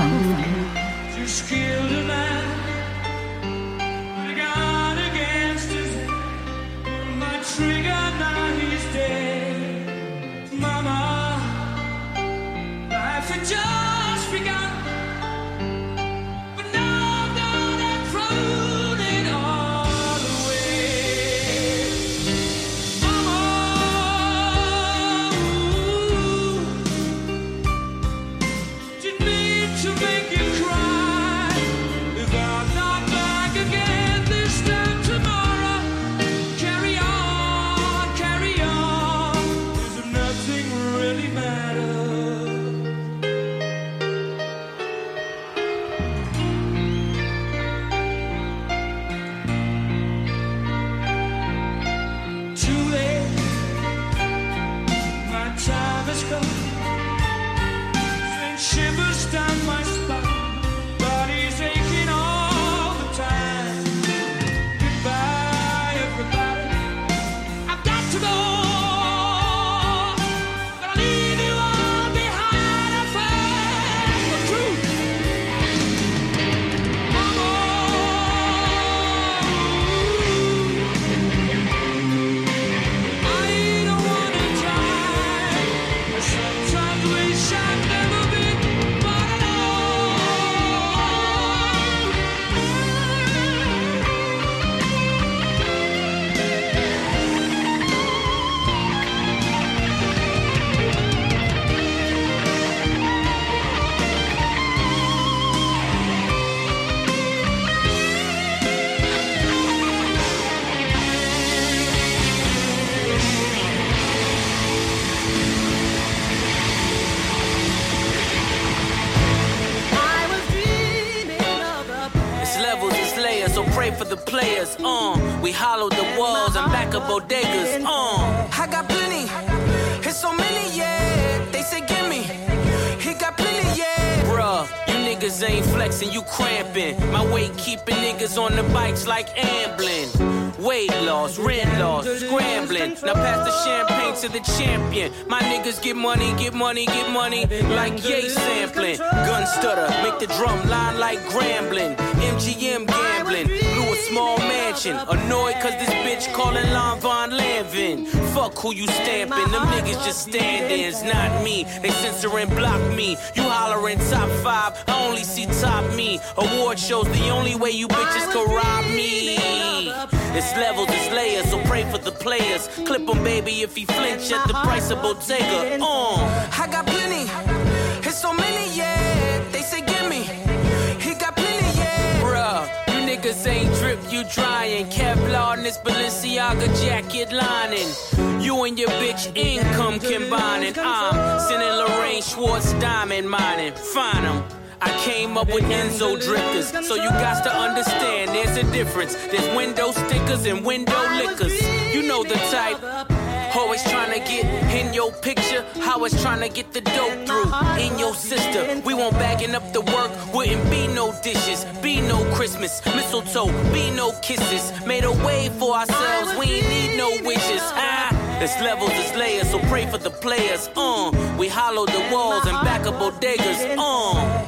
你的 on the bikes like Amblin. Weight loss, rent loss, scrambling. Now pass the champagne to the champion. My niggas get money, get money, get money. Like yay sampling. Gun stutter, make the drum line like Grambling. MGM gambling. A small mansion. Annoyed cause this bitch calling Lon Von Lanvin. Fuck who you stamping. Them niggas just stand-ins, not me. They censor and block me. You hollering top five, I only see top me. Award shows the only way you bitches can rob me. It's levels, it's layers, so pray for the players. Clip him, baby, if he flinch at the price of Bottega. Uh, I got plenty, it's so many, yeah. You ain't drip, you drying. Kevlar in this Balenciaga jacket lining. You and your bitch income combining. I'm sending Lorraine Schwartz diamond mining. Find. I came up with Enzo drifters, so you got to understand there's a difference. There's window stickers and window lickers. You know the type. Always trying to get in your picture. How it's trying to get the dope through. In your sister, we won't bagging up the work. Wouldn't be no dishes, be no Christmas, mistletoe, be no kisses. Made a way for ourselves, we ain't need no wishes. Ah. It's levels, it's layers, so pray for the players. Uh, we hollow the walls and back up bodegas. Uh,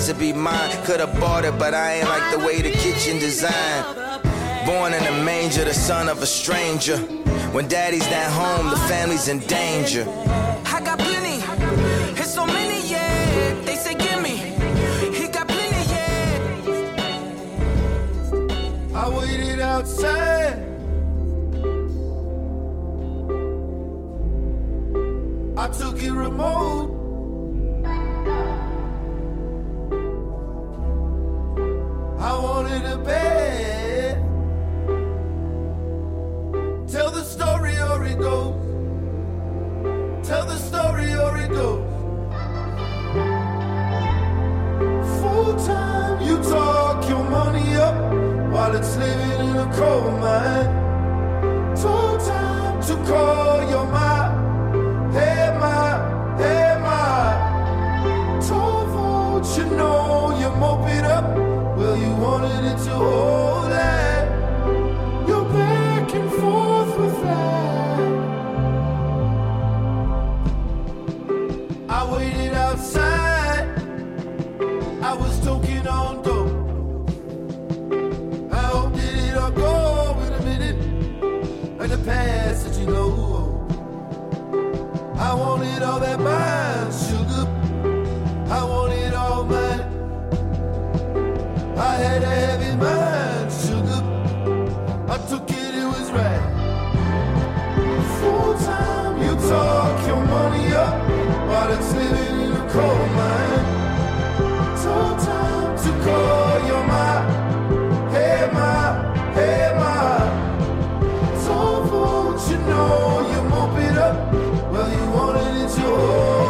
to be mine. Could've bought it, but I ain't like the way the kitchen designed. Born in a manger, the son of a stranger. When daddy's not home, the family's in danger. I got plenty, it's so many, yeah. They say gimme, he got plenty, yeah. I waited outside. I took it remote. I wanted a bed. Tell the story or it goes. Tell the story or it goes. Full time, you talk your money up while it's living in a coal mine. Full time to call your ma. Hey ma, hey ma. Toll vote, you know you mope it up. You wanted it to hold that. You're back and forth with that. I waited outside. I was toking on dope. I hope that it'll go in a minute. The past that you know. I wanted all that mine, sugar. I wanted. I had have it mine, sugar. I took it, it was right. Full time, you talk your money up while it's living in a time to call your. Hey hey you know you it up? Well, you it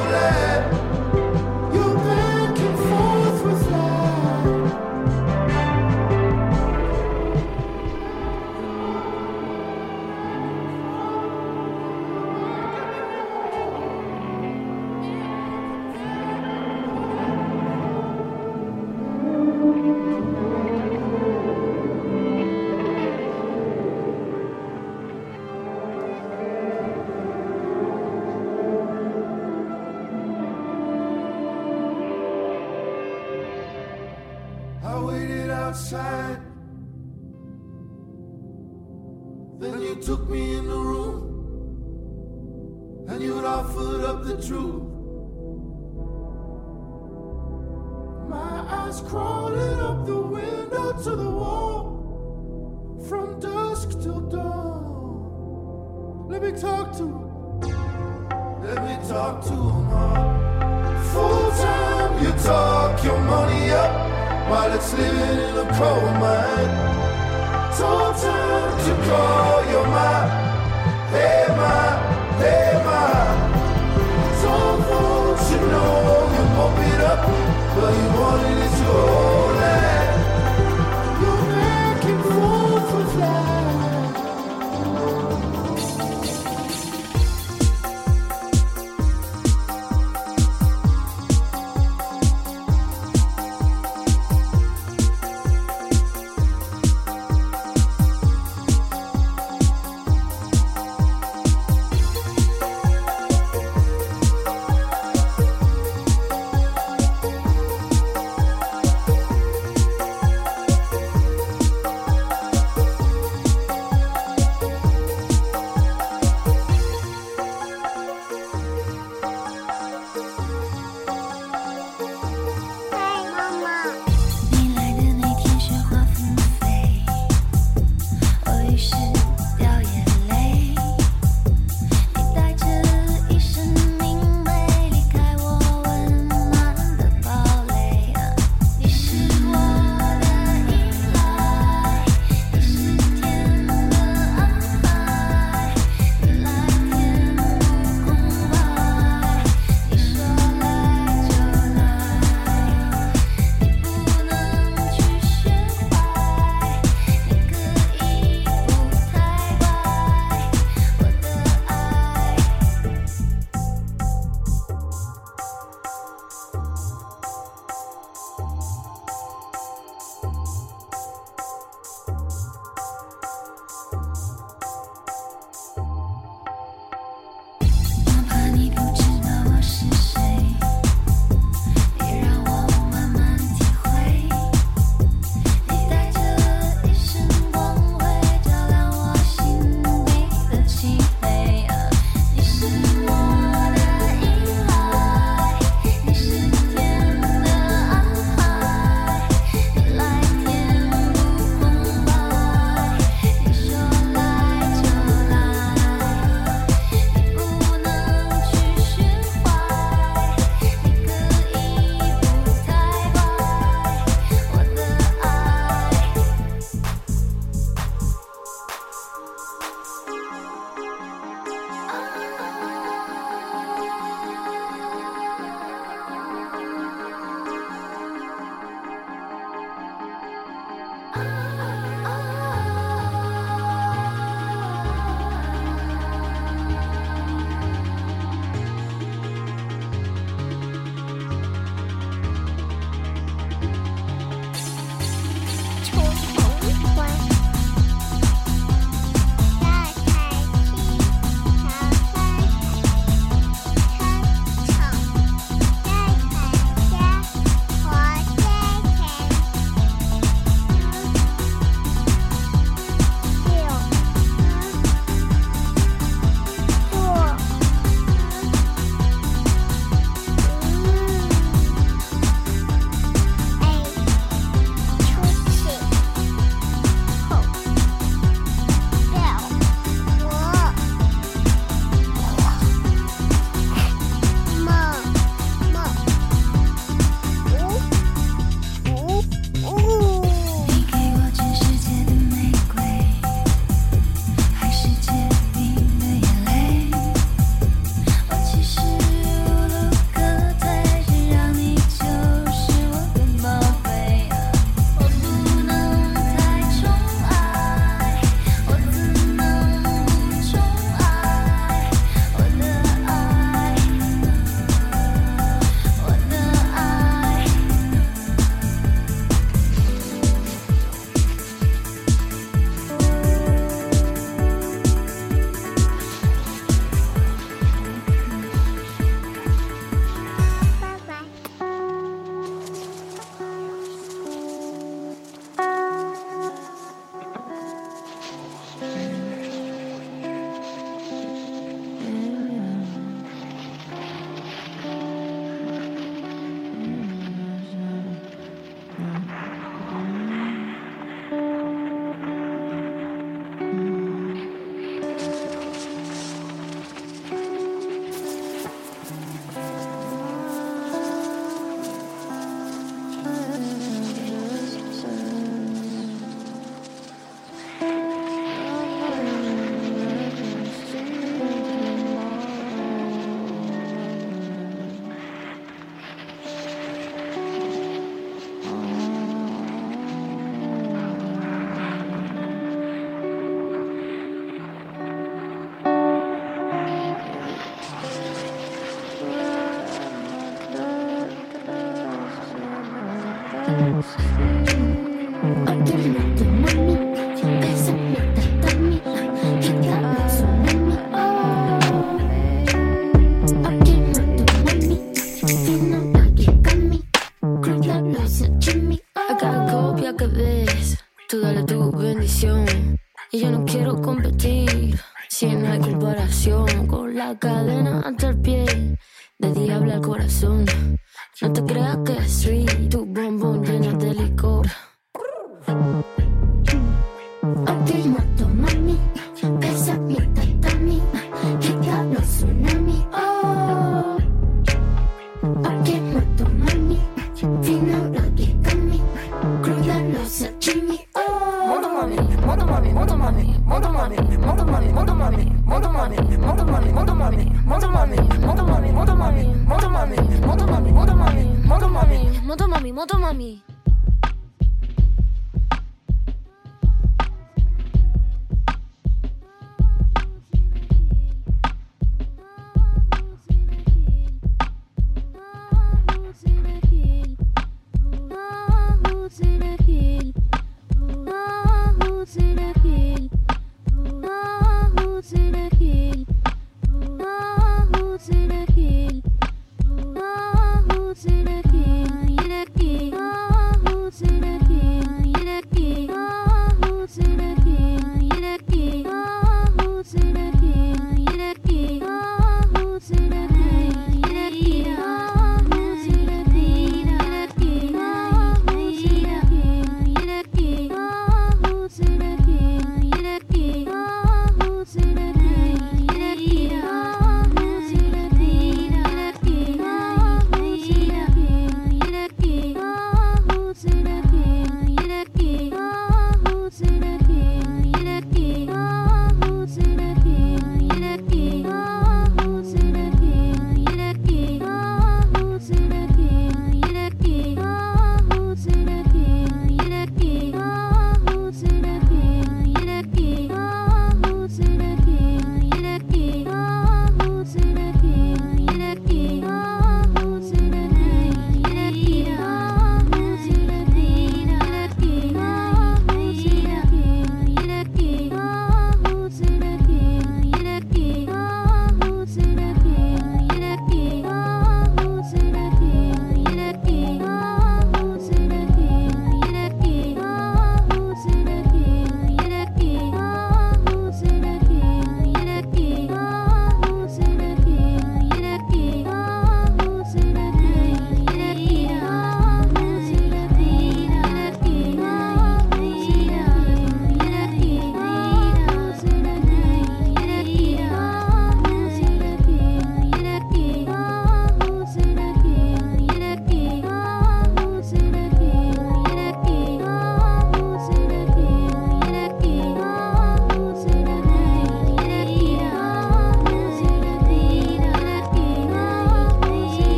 after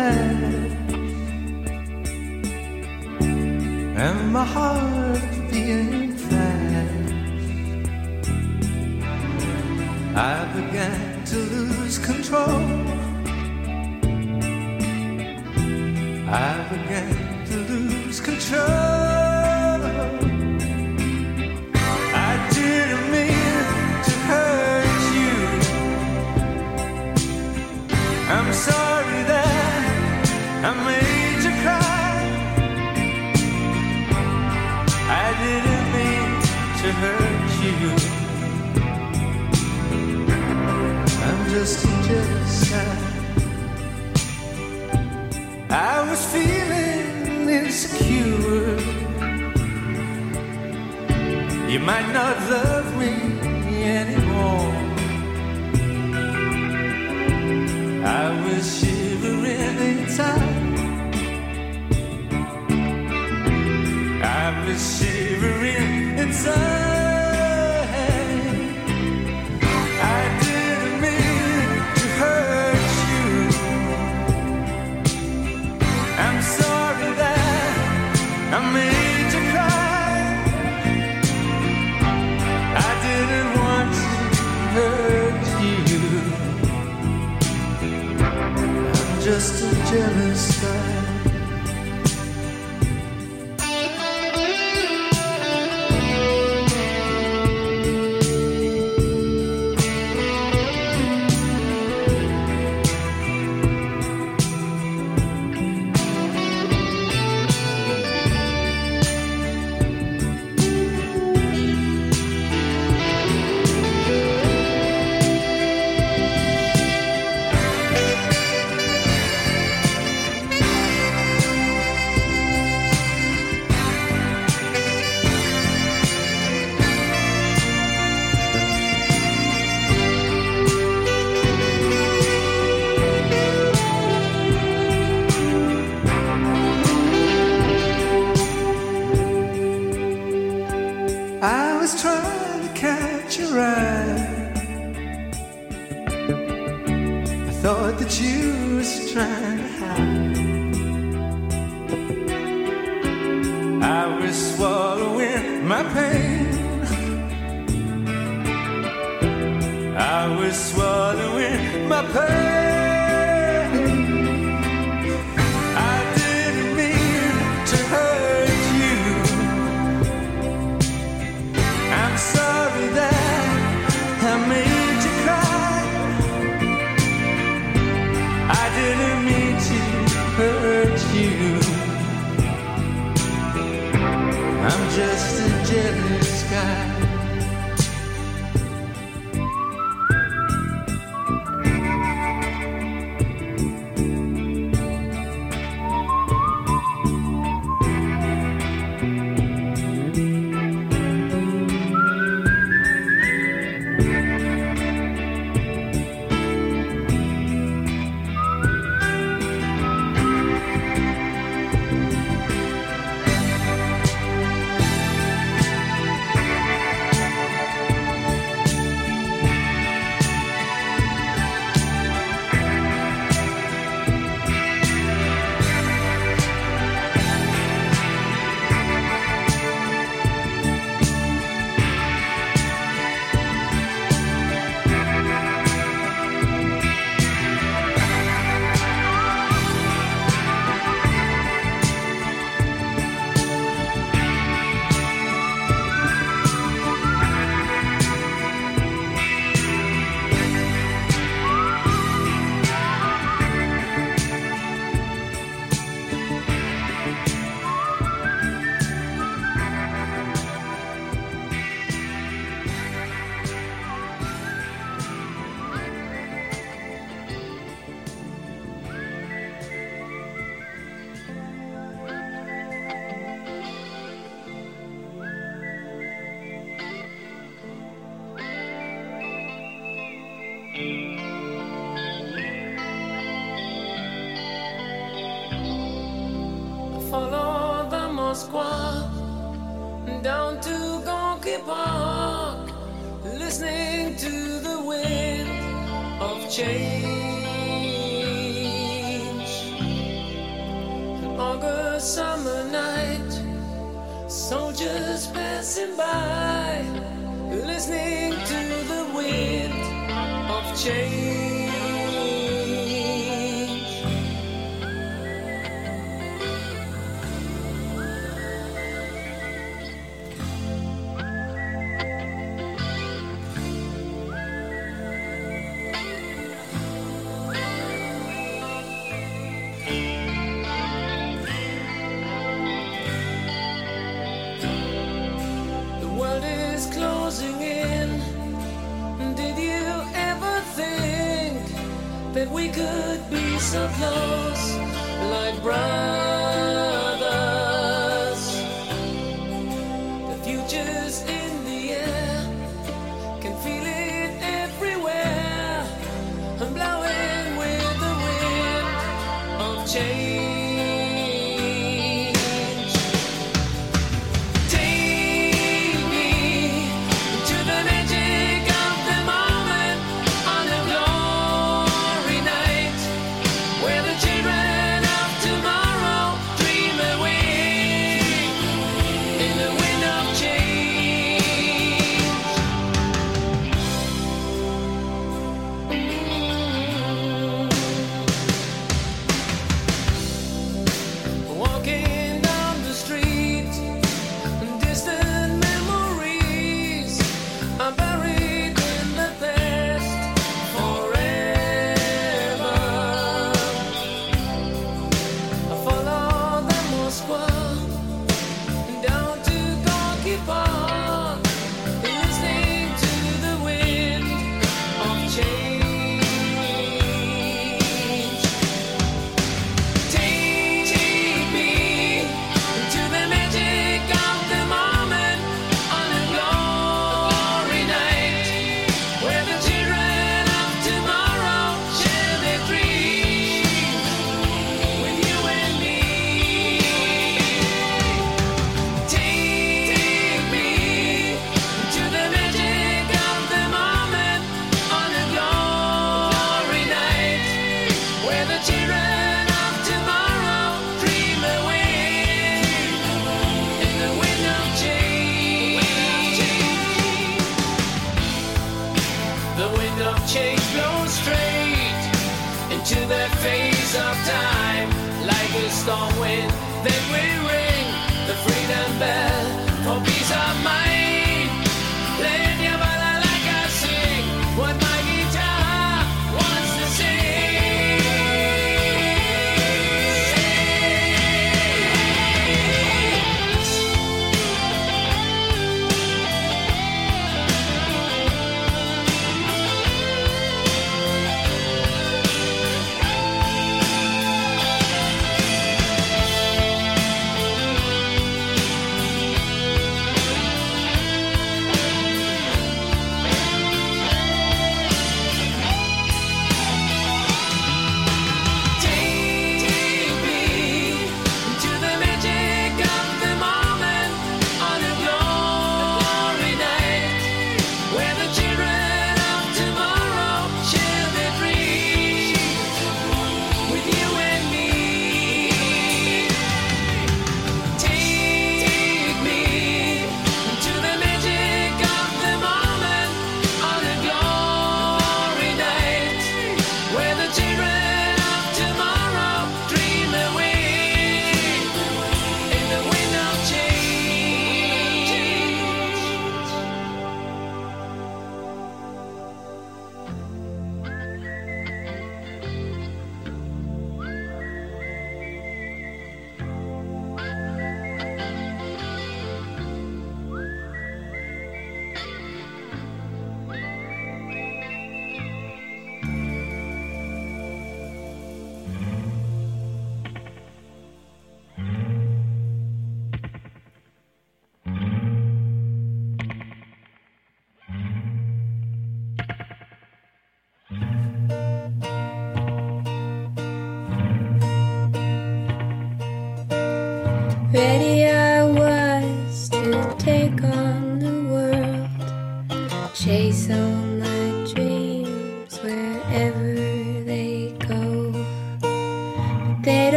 past and my heart beating fast. I began to lose control. I began I was feeling insecure. You might not love me anymore. I was shivering inside.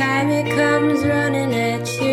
Time it comes running at your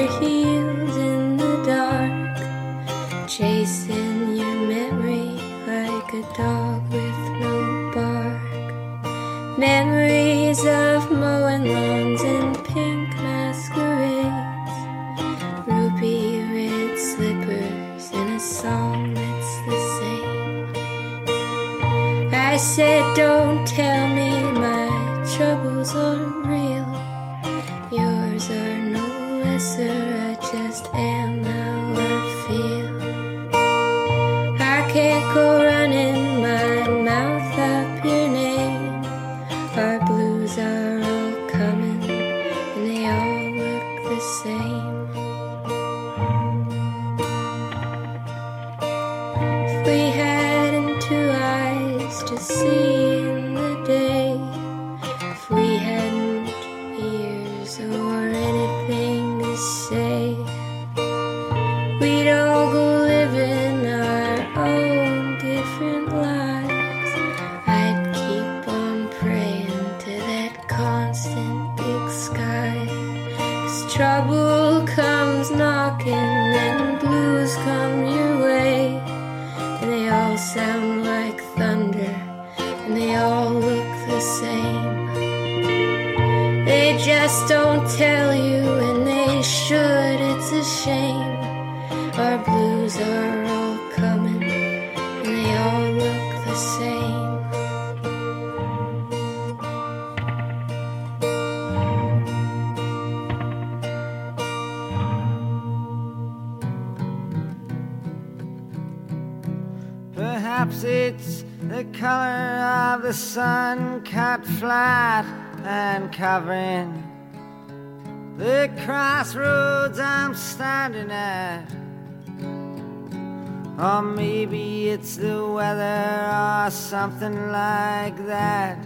something like that.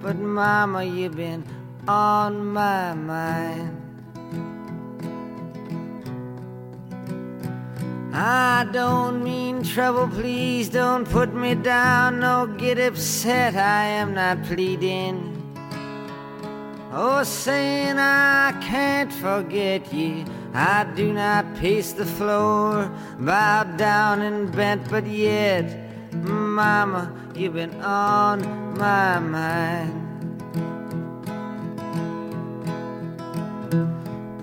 But mama, you've been on my mind. I don't mean trouble, please don't put me down, no get upset, I am not pleading. Oh, saying I can't forget you, I do not pace the floor, bowed down and bent, but yet, Mama, you've been on my mind.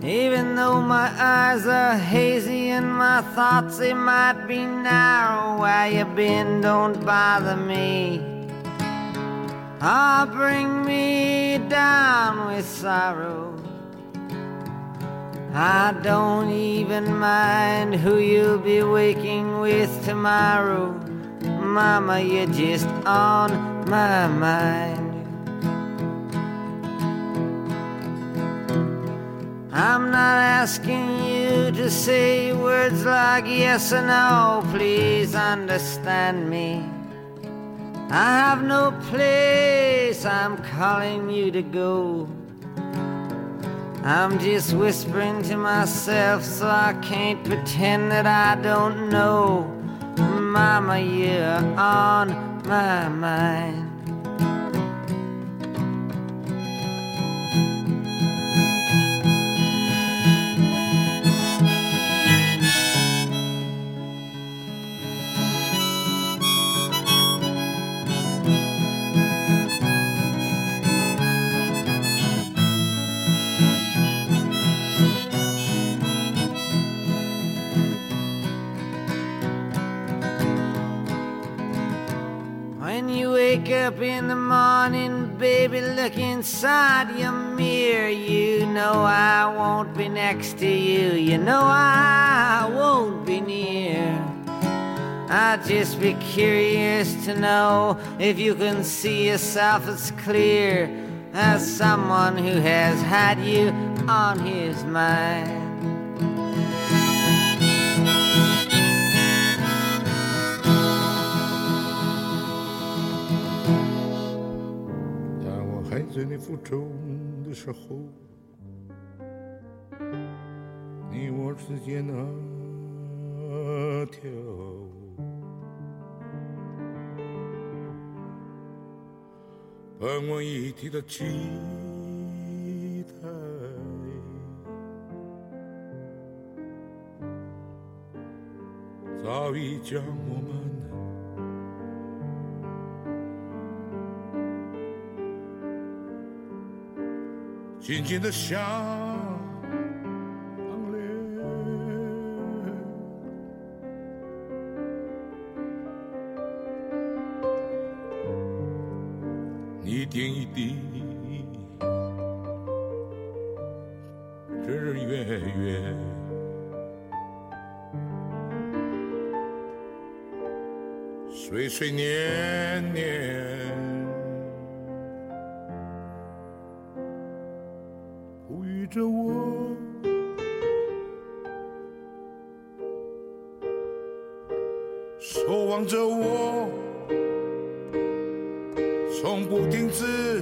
Even though my eyes are hazy and my thoughts they might be narrow, where you been don't bother me. Ah, bring me down with sorrow. I don't even mind who you'll be waking with tomorrow. Mama, you're just on my mind. I'm not asking you to say words like yes or no, please understand me. I have no place I'm calling you to go. I'm just whispering to myself so I can't pretend that I don't know. Mama, you're on my mind. Look inside your mirror. You know I won't be next to you. You know I won't be near. I'd just be curious to know if you can see yourself as clear as someone who has had you on his mind. 在你负重的时候你我之间那条盼望一提的期待早已将我紧紧的相连。一点一滴，日日月月。岁岁年年，着我，守望着我，从不停止，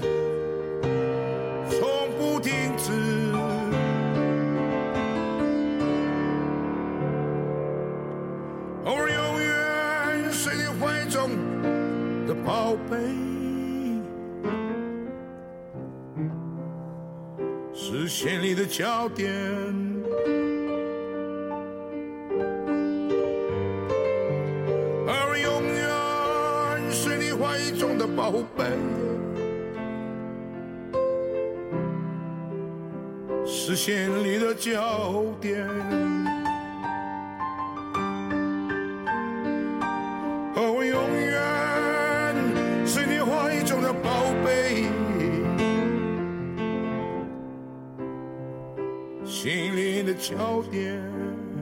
视线里的焦点。而我永远是你怀中的宝贝，视线里的焦点。而我永远是你怀中的宝贝，的焦点。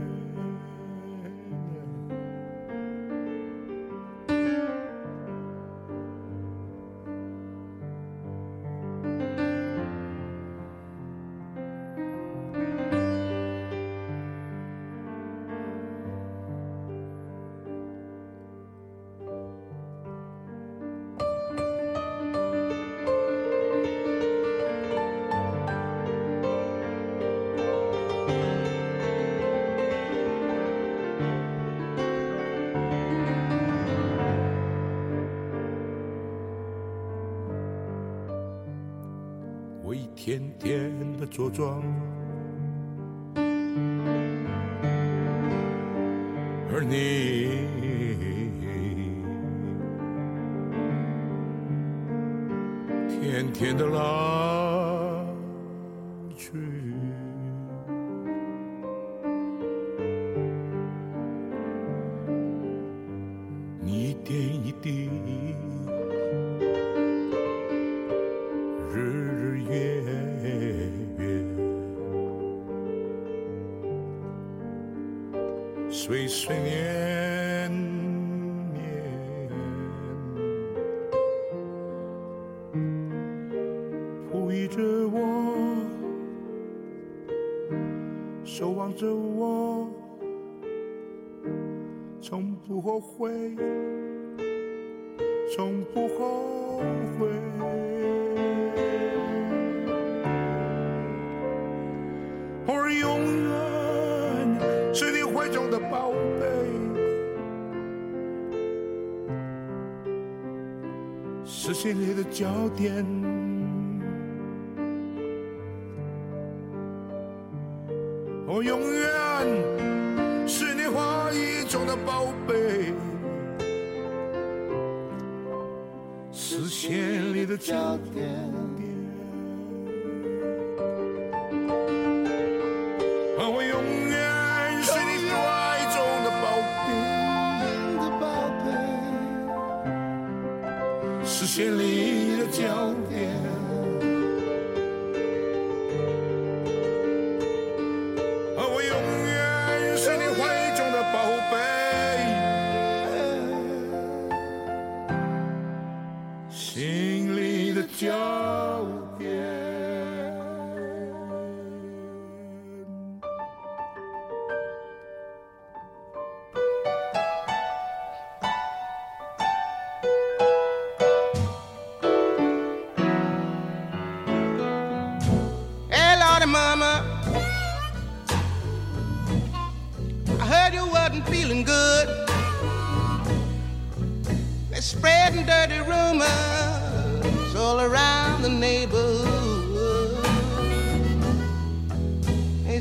会，从不后悔。我永远是你怀中的宝贝，视线里的焦点。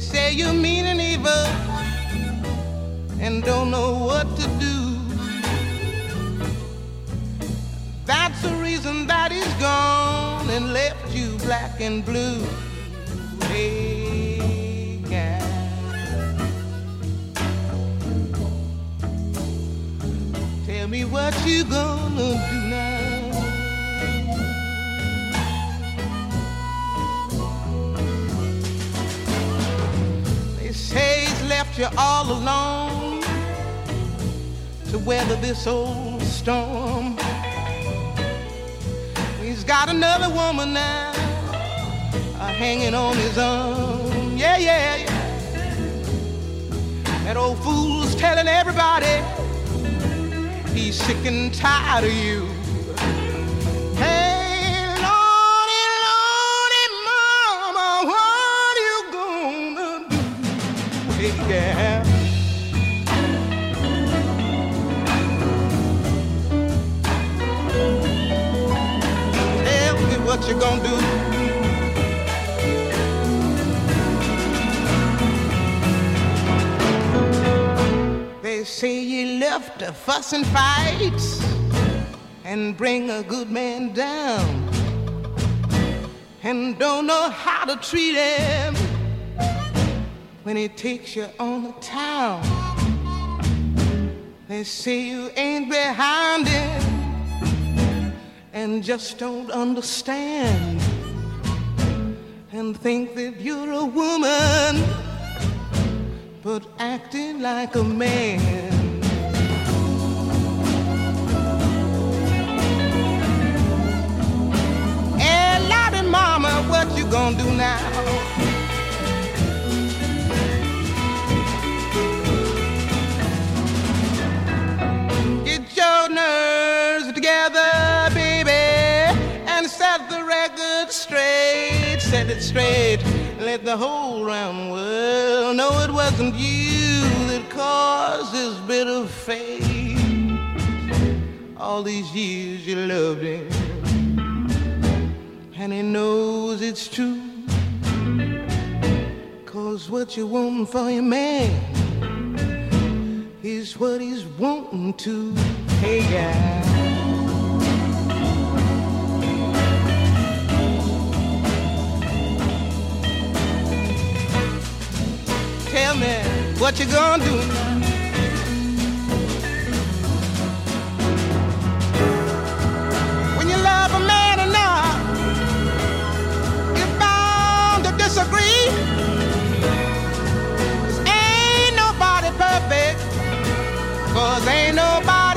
Say you're mean and evil and don't know what to do. That's the reason that he's gone and left you black and blue. Hey. Tell me what you gonna do he's left you all alone to weather this old storm. He's got another woman now uh, hanging on his arm. Yeah, yeah, yeah. That old fool's telling everybody he's sick and tired of you. Gonna do. They say you left to fuss and fight and bring a good man down and don't know how to treat him when he takes you on the town. They say you ain't behind him and just don't understand and think that you're a woman but acting like a man. Hey, Mama, what you gonna do now? Straight. Let the whole round world know it wasn't you that caused this bitter fate. All these years you loved him, and he knows it's true. Cause what you want for your man is what he's wanting to. Hey, guy. Tell me what you gonna do. When you love a man enough, you're bound to disagree. ain't nobody perfect, cause ain't nobody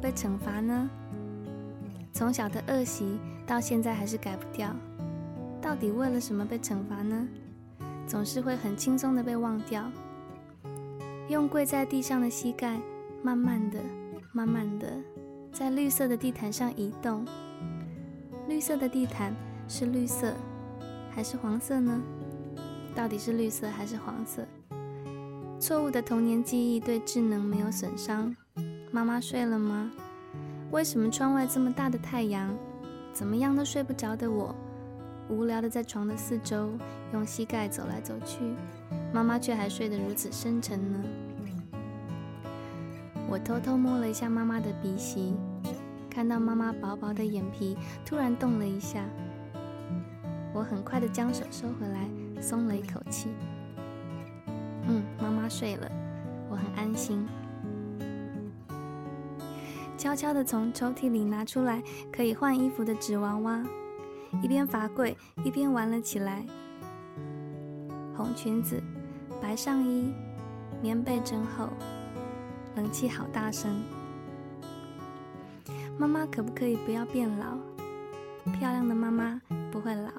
被惩罚呢？从小的恶习到现在还是改不掉，到底为了什么被惩罚呢？总是会很轻松的被忘掉。用跪在地上的膝盖，慢慢的、慢慢的，在绿色的地毯上移动。绿色的地毯是绿色还是黄色呢？到底是绿色还是黄色？错误的童年记忆对智能没有损伤。妈妈睡了吗？为什么窗外这么大的太阳，怎么样都睡不着的我，无聊的在床的四周用膝盖走来走去，妈妈却还睡得如此深沉呢？我偷偷摸了一下妈妈的鼻息，看到妈妈薄薄的眼皮突然动了一下，我很快的将手收回来，松了一口气。嗯，妈妈睡了，我很安心。悄悄地从抽屉里拿出来可以换衣服的纸娃娃，一边罚跪一边玩了起来。红裙子，白上衣，棉被真厚，冷气好大声。妈妈可不可以不要变老？漂亮的妈妈不会老，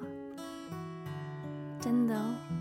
真的哦。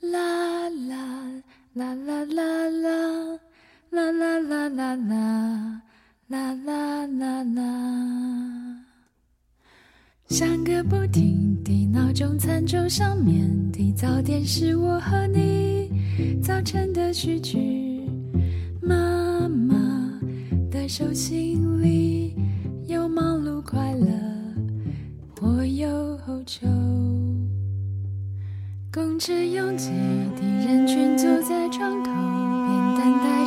啦。啦啦啦啦啦啦啦啦啦啦啦啦啦啦啦，响个不停的闹钟，餐桌上面的早点是我和你早晨的序曲。妈妈的手心里有忙碌快乐，或忧愁。公车拥挤的人群坐在窗口边等待，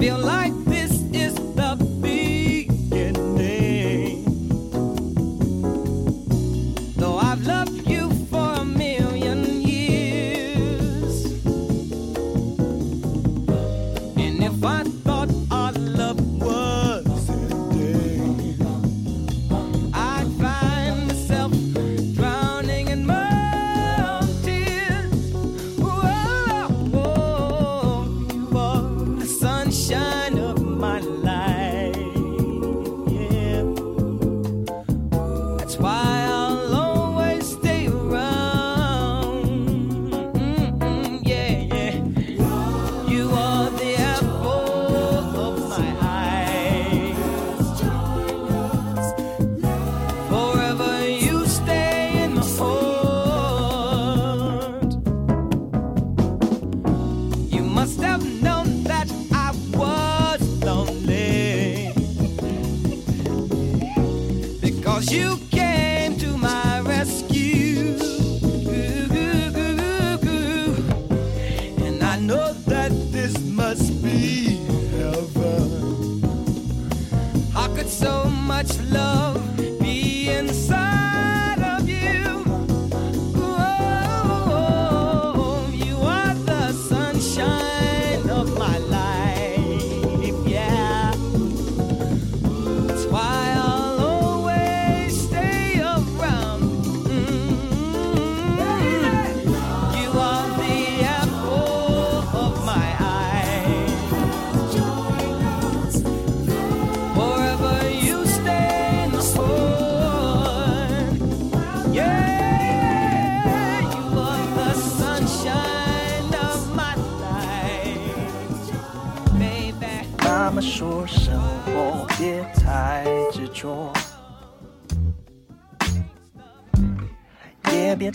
feel like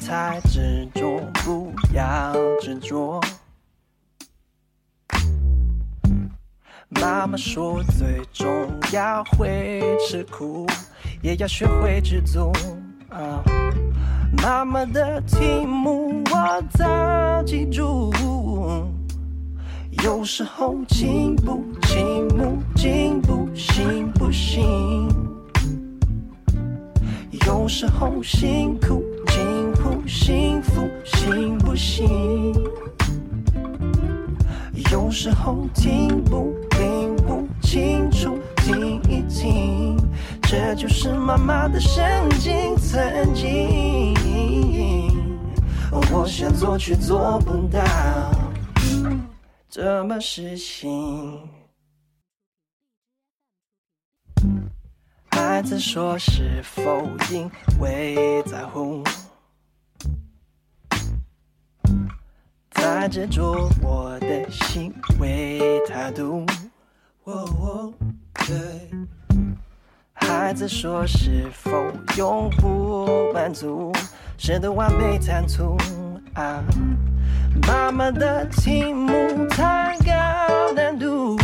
太执着，不要执着。妈妈说最重要会吃苦，也要学会知足。怎么实行？孩子说是否因为在乎，在执着我的行为态度。哦哦，对。孩子说是否永不满足，使得完美贪图啊。妈妈的题目太高难度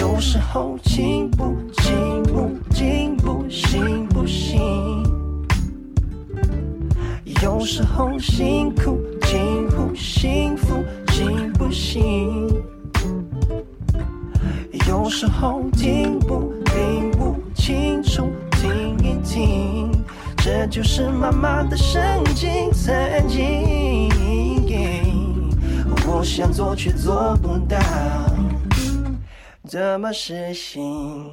有时候进步，进步，进步，行不行？有时候辛苦，辛苦，幸福，行不行？有时候听不听不清楚，听一听。这就是妈妈的神经曾经，我想做却做不到，怎么实行？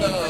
the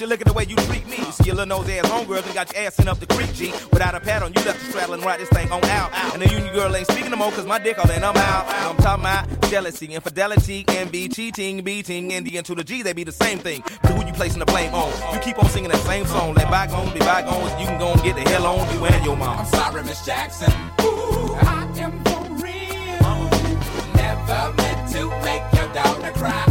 Shit, look at the way you treat me. You See your little nose ass homegirl and got your ass sent up the creek, G. Without a pad on, you left the straddle and ride this thing on out. And the union girl ain't speaking no more, cause my dick all in, I'm out. I'm talking about jealousy, infidelity, envy, cheating, beating, and the N to the G, they be the same thing. But who you placing the blame on? You keep on singing that same song. Let bygones be bygones, you can go and get the hell on you and your mom. I'm sorry, Miss Jackson. Ooh, I am for real. Never meant to make your daughter cry.